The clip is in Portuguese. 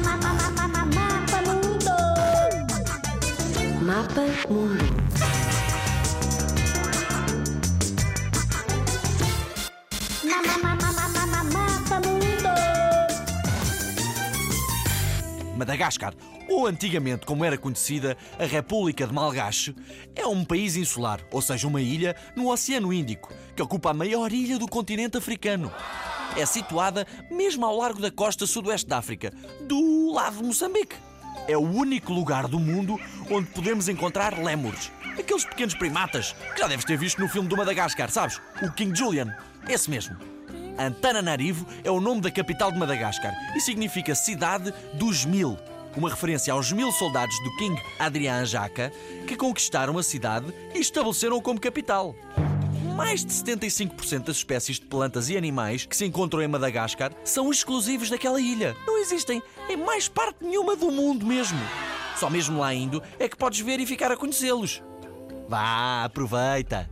Mapa Mundo. Mapa Mundo. Mapa Mundo. Madagascar, ou antigamente como era conhecida, a República de Malgache, é um país insular, ou seja, uma ilha no Oceano Índico, que ocupa a maior ilha do continente africano. É situada mesmo ao largo da costa sudoeste da África, do lado de Moçambique. É o único lugar do mundo onde podemos encontrar lémures, aqueles pequenos primatas que já deves ter visto no filme do Madagascar, sabes? O King Julian, esse mesmo. Antananarivo é o nome da capital de Madagascar e significa Cidade dos Mil, uma referência aos mil soldados do King Adrian Jaca que conquistaram a cidade e estabeleceram como capital. Mais de 75% das espécies de plantas e animais que se encontram em Madagascar são exclusivos daquela ilha. Não existem em mais parte nenhuma do mundo mesmo. Só mesmo lá indo é que podes ver e ficar a conhecê-los. Vá, aproveita!